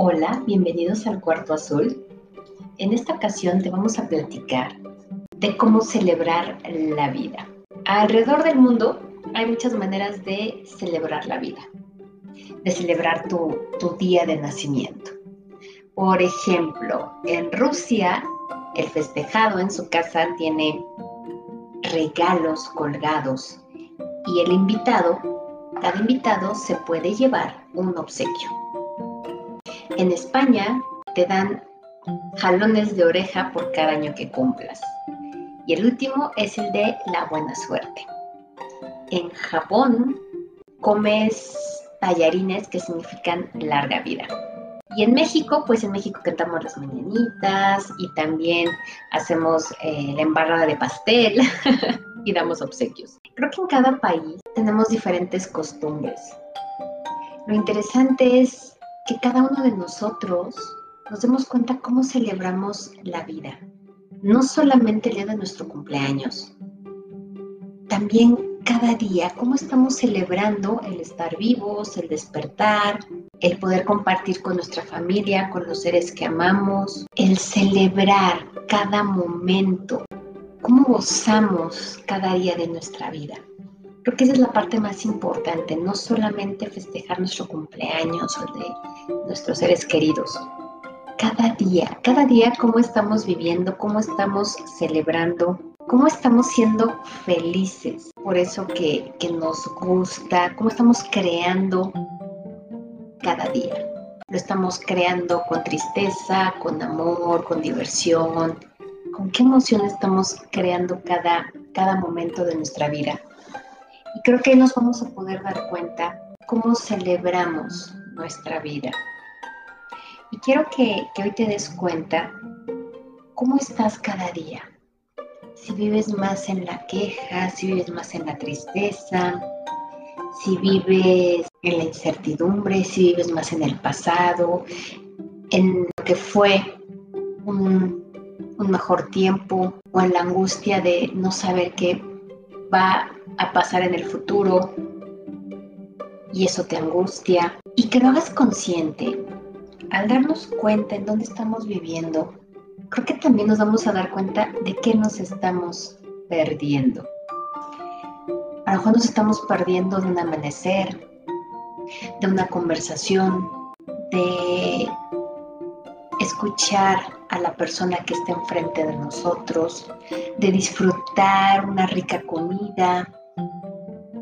Hola, bienvenidos al Cuarto Azul. En esta ocasión te vamos a platicar de cómo celebrar la vida. Alrededor del mundo hay muchas maneras de celebrar la vida, de celebrar tu, tu día de nacimiento. Por ejemplo, en Rusia, el festejado en su casa tiene regalos colgados y el invitado, cada invitado se puede llevar un obsequio. En España te dan jalones de oreja por cada año que cumplas. Y el último es el de la buena suerte. En Japón comes tallarines que significan larga vida. Y en México, pues en México cantamos las mañanitas y también hacemos eh, la embarrada de pastel y damos obsequios. Creo que en cada país tenemos diferentes costumbres. Lo interesante es que cada uno de nosotros nos demos cuenta cómo celebramos la vida. No solamente el día de nuestro cumpleaños, también cada día, cómo estamos celebrando el estar vivos, el despertar, el poder compartir con nuestra familia, con los seres que amamos, el celebrar cada momento, cómo gozamos cada día de nuestra vida. Creo que esa es la parte más importante, no solamente festejar nuestro cumpleaños o de nuestros seres queridos. Cada día, cada día cómo estamos viviendo, cómo estamos celebrando, cómo estamos siendo felices por eso que, que nos gusta, cómo estamos creando cada día. Lo estamos creando con tristeza, con amor, con diversión. ¿Con qué emoción estamos creando cada, cada momento de nuestra vida? Y creo que nos vamos a poder dar cuenta cómo celebramos nuestra vida. Y quiero que, que hoy te des cuenta cómo estás cada día. Si vives más en la queja, si vives más en la tristeza, si vives en la incertidumbre, si vives más en el pasado, en lo que fue un, un, mejor tiempo o en la angustia de no saber qué va a pasar en el futuro y eso te angustia. Y que lo hagas consciente. Al darnos cuenta en dónde estamos viviendo, creo que también nos vamos a dar cuenta de qué nos estamos perdiendo. A lo mejor nos estamos perdiendo de un amanecer, de una conversación, de escuchar a la persona que está enfrente de nosotros, de disfrutar una rica comida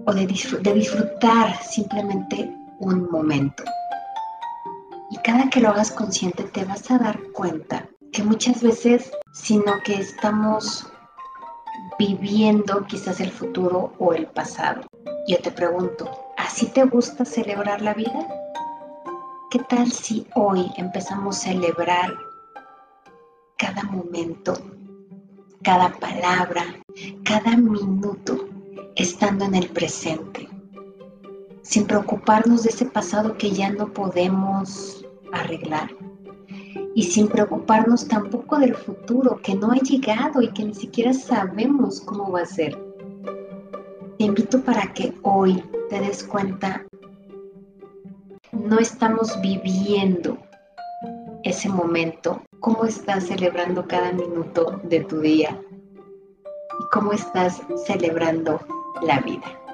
o de, de disfrutar simplemente un momento. Y cada que lo hagas consciente te vas a dar cuenta que muchas veces, sino que estamos viviendo quizás el futuro o el pasado. Yo te pregunto, ¿así te gusta celebrar la vida? ¿Qué tal si hoy empezamos a celebrar cada momento, cada palabra, cada minuto estando en el presente, sin preocuparnos de ese pasado que ya no podemos arreglar y sin preocuparnos tampoco del futuro que no ha llegado y que ni siquiera sabemos cómo va a ser. Te invito para que hoy te des cuenta, no estamos viviendo ese momento cómo estás celebrando cada minuto de tu día y cómo estás celebrando la vida.